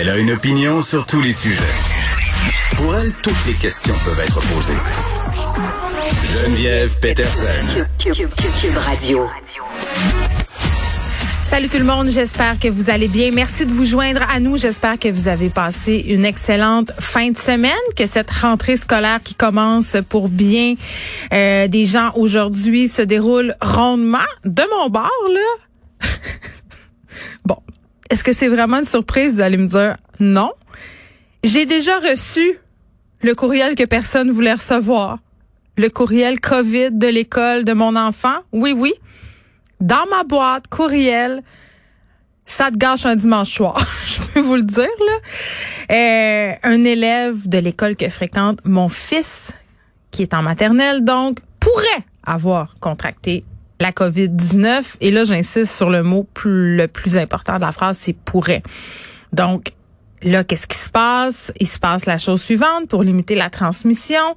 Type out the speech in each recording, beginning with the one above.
Elle a une opinion sur tous les sujets. Pour elle, toutes les questions peuvent être posées. Geneviève Peterson. Cube, Radio. Salut tout le monde, j'espère que vous allez bien. Merci de vous joindre à nous. J'espère que vous avez passé une excellente fin de semaine, que cette rentrée scolaire qui commence pour bien euh, des gens aujourd'hui se déroule rondement. De mon bord, là, bon, est-ce que c'est vraiment une surprise? Vous allez me dire non? J'ai déjà reçu le courriel que personne voulait recevoir. Le courriel COVID de l'école de mon enfant. Oui, oui dans ma boîte courriel. Ça te gâche un dimanche soir, je peux vous le dire. Euh, un élève de l'école que fréquente mon fils, qui est en maternelle, donc, pourrait avoir contracté la COVID-19. Et là, j'insiste sur le mot plus, le plus important de la phrase, c'est pourrait. Donc, là, qu'est-ce qui se passe? Il se passe la chose suivante pour limiter la transmission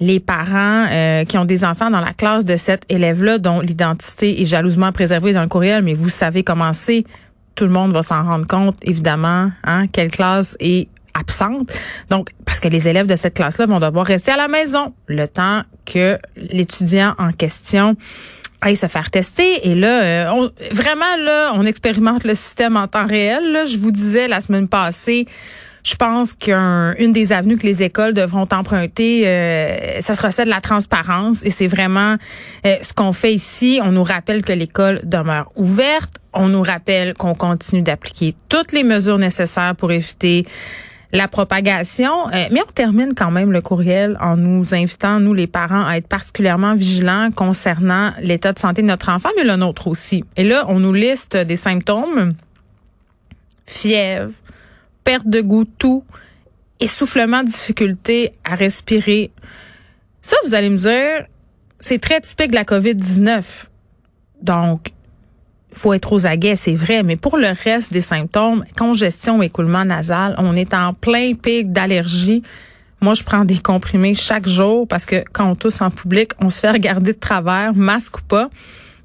les parents euh, qui ont des enfants dans la classe de cet élève-là dont l'identité est jalousement préservée dans le courriel, mais vous savez comment c'est. Tout le monde va s'en rendre compte, évidemment, hein, quelle classe est absente. Donc, parce que les élèves de cette classe-là vont devoir rester à la maison le temps que l'étudiant en question aille se faire tester. Et là, euh, on, vraiment, là, on expérimente le système en temps réel. Là. Je vous disais la semaine passée, je pense qu'une des avenues que les écoles devront emprunter, euh, ça sera celle de la transparence. Et c'est vraiment euh, ce qu'on fait ici. On nous rappelle que l'école demeure ouverte. On nous rappelle qu'on continue d'appliquer toutes les mesures nécessaires pour éviter la propagation. Euh, mais on termine quand même le courriel en nous invitant, nous les parents, à être particulièrement vigilants concernant l'état de santé de notre enfant, mais le nôtre aussi. Et là, on nous liste des symptômes. Fièvre, perte de goût, tout, essoufflement, difficulté à respirer. Ça, vous allez me dire, c'est très typique de la COVID-19. Donc, faut être aux aguets, c'est vrai, mais pour le reste des symptômes, congestion, écoulement nasal, on est en plein pic d'allergie. Moi, je prends des comprimés chaque jour parce que quand on tousse en public, on se fait regarder de travers, masque ou pas.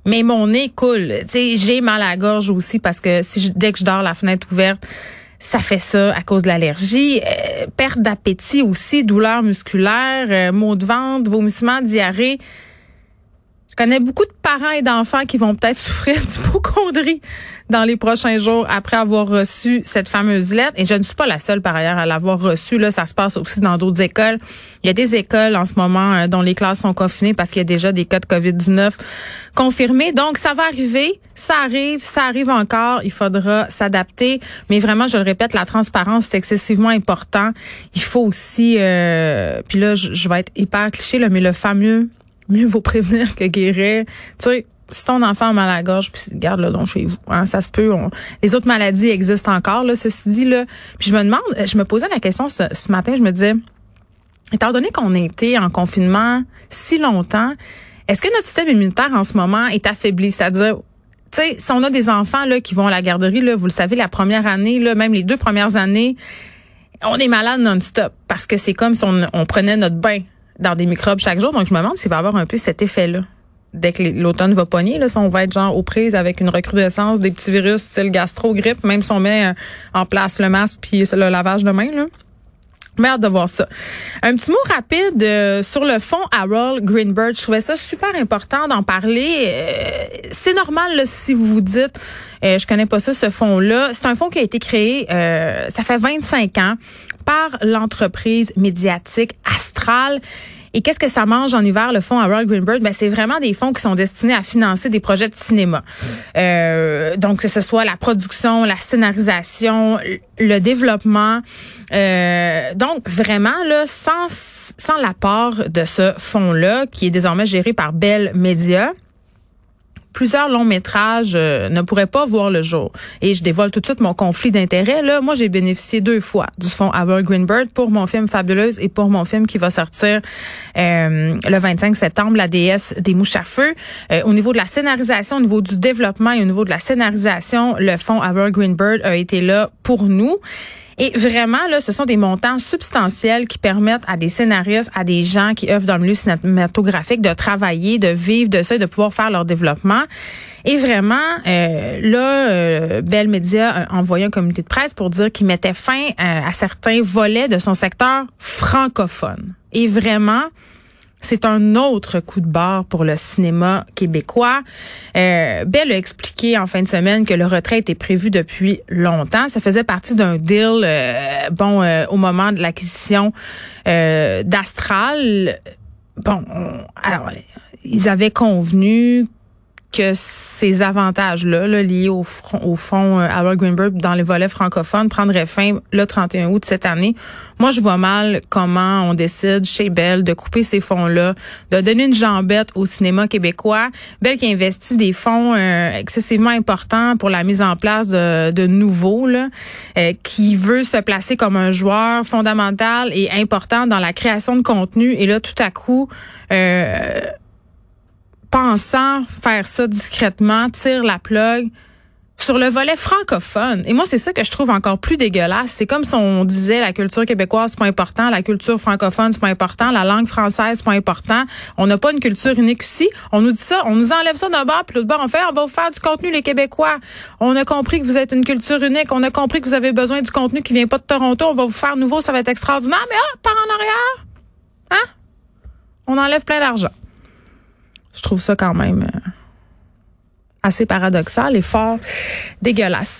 Mais mon nez coule. J'ai mal à la gorge aussi parce que si dès que je dors la fenêtre ouverte, ça fait ça à cause de l'allergie. Euh, perte d'appétit aussi, douleurs musculaires, euh, maux de ventre, vomissements, diarrhée. Je connais beaucoup de parents et d'enfants qui vont peut-être souffrir d'hypochondrie dans les prochains jours après avoir reçu cette fameuse lettre. Et je ne suis pas la seule par ailleurs à l'avoir reçue. Là, ça se passe aussi dans d'autres écoles. Il y a des écoles en ce moment euh, dont les classes sont confinées parce qu'il y a déjà des cas de COVID-19 confirmés. Donc, ça va arriver. Ça arrive, ça arrive encore. Il faudra s'adapter. Mais vraiment, je le répète, la transparence, c'est excessivement important. Il faut aussi, euh, puis là, je, vais être hyper cliché, là, mais le fameux mieux vaut prévenir que guérir. Tu sais, si ton enfant a mal à la gorge, puis garde-le donc chez vous. Hein, ça se peut. les autres maladies existent encore, là, ceci dit. Là. Puis je me demande, je me posais la question ce, matin, je me disais, étant donné qu'on a été en confinement si longtemps, est-ce que notre système immunitaire en ce moment est affaibli? C'est-à-dire, tu sais, si on a des enfants là, qui vont à la garderie, là, vous le savez, la première année, là, même les deux premières années, on est malade non-stop parce que c'est comme si on, on prenait notre bain dans des microbes chaque jour. Donc, je me demande s'il va avoir un peu cet effet-là. Dès que l'automne va pogner, là, si on va être genre aux prises avec une recrudescence des petits virus style gastro-grippe, même si on met euh, en place le masque puis le lavage de main, là. De voir ça. Un petit mot rapide euh, sur le fond Harold Greenberg. Je trouvais ça super important d'en parler. Euh, c'est normal si vous vous dites, je connais pas ça, ce fonds-là. C'est un fonds qui a été créé, ça fait 25 ans par l'entreprise médiatique Astral. Et qu'est-ce que ça mange en hiver, le fonds Harold Greenberg? Ben, c'est vraiment des fonds qui sont destinés à financer des projets de cinéma. Euh, donc, que ce soit la production, la scénarisation, le développement. Euh, donc, vraiment, là, sans, sans l'apport de ce fonds-là, qui est désormais géré par Bell Media, plusieurs longs métrages euh, ne pourraient pas voir le jour. Et je dévoile tout de suite mon conflit d'intérêts. Là, moi, j'ai bénéficié deux fois du fonds Albert Greenberg pour mon film Fabuleuse et pour mon film qui va sortir euh, le 25 septembre, La déesse des mouches à feu. Euh, au niveau de la scénarisation, au niveau du développement et au niveau de la scénarisation, le fonds Albert Greenberg a été là pour nous. Et vraiment, là, ce sont des montants substantiels qui permettent à des scénaristes, à des gens qui œuvrent dans le milieu cinématographique de travailler, de vivre de ça et de pouvoir faire leur développement. Et vraiment, euh, là, euh, Bell Media a un communiqué de presse pour dire qu'il mettait fin euh, à certains volets de son secteur francophone. Et vraiment, c'est un autre coup de barre pour le cinéma québécois. Euh, Bell a expliqué en fin de semaine que le retrait était prévu depuis longtemps. Ça faisait partie d'un deal, euh, bon, euh, au moment de l'acquisition euh, d'Astral. Bon, alors, ils avaient convenu que ces avantages-là, liés au, front, au fonds euh, Howard Greenberg dans les volets francophones, prendraient fin le 31 août de cette année. Moi, je vois mal comment on décide chez Bell de couper ces fonds-là, de donner une jambette au cinéma québécois. Bell qui investit des fonds euh, excessivement importants pour la mise en place de, de nouveaux, là, euh, qui veut se placer comme un joueur fondamental et important dans la création de contenu. Et là, tout à coup, euh, pensant faire ça discrètement, tire la plug sur le volet francophone. Et moi, c'est ça que je trouve encore plus dégueulasse. C'est comme si on disait la culture québécoise, c'est pas important, la culture francophone, c'est pas important, la langue française, c'est pas important. On n'a pas une culture unique ici. On nous dit ça, on nous enlève ça d'un bord, puis l'autre bord, on fait, on va vous faire du contenu, les Québécois. On a compris que vous êtes une culture unique. On a compris que vous avez besoin du contenu qui vient pas de Toronto. On va vous faire nouveau, ça va être extraordinaire. Mais ah, par en arrière, hein? On enlève plein d'argent. Je trouve ça quand même euh, assez paradoxal et fort dégueulasse.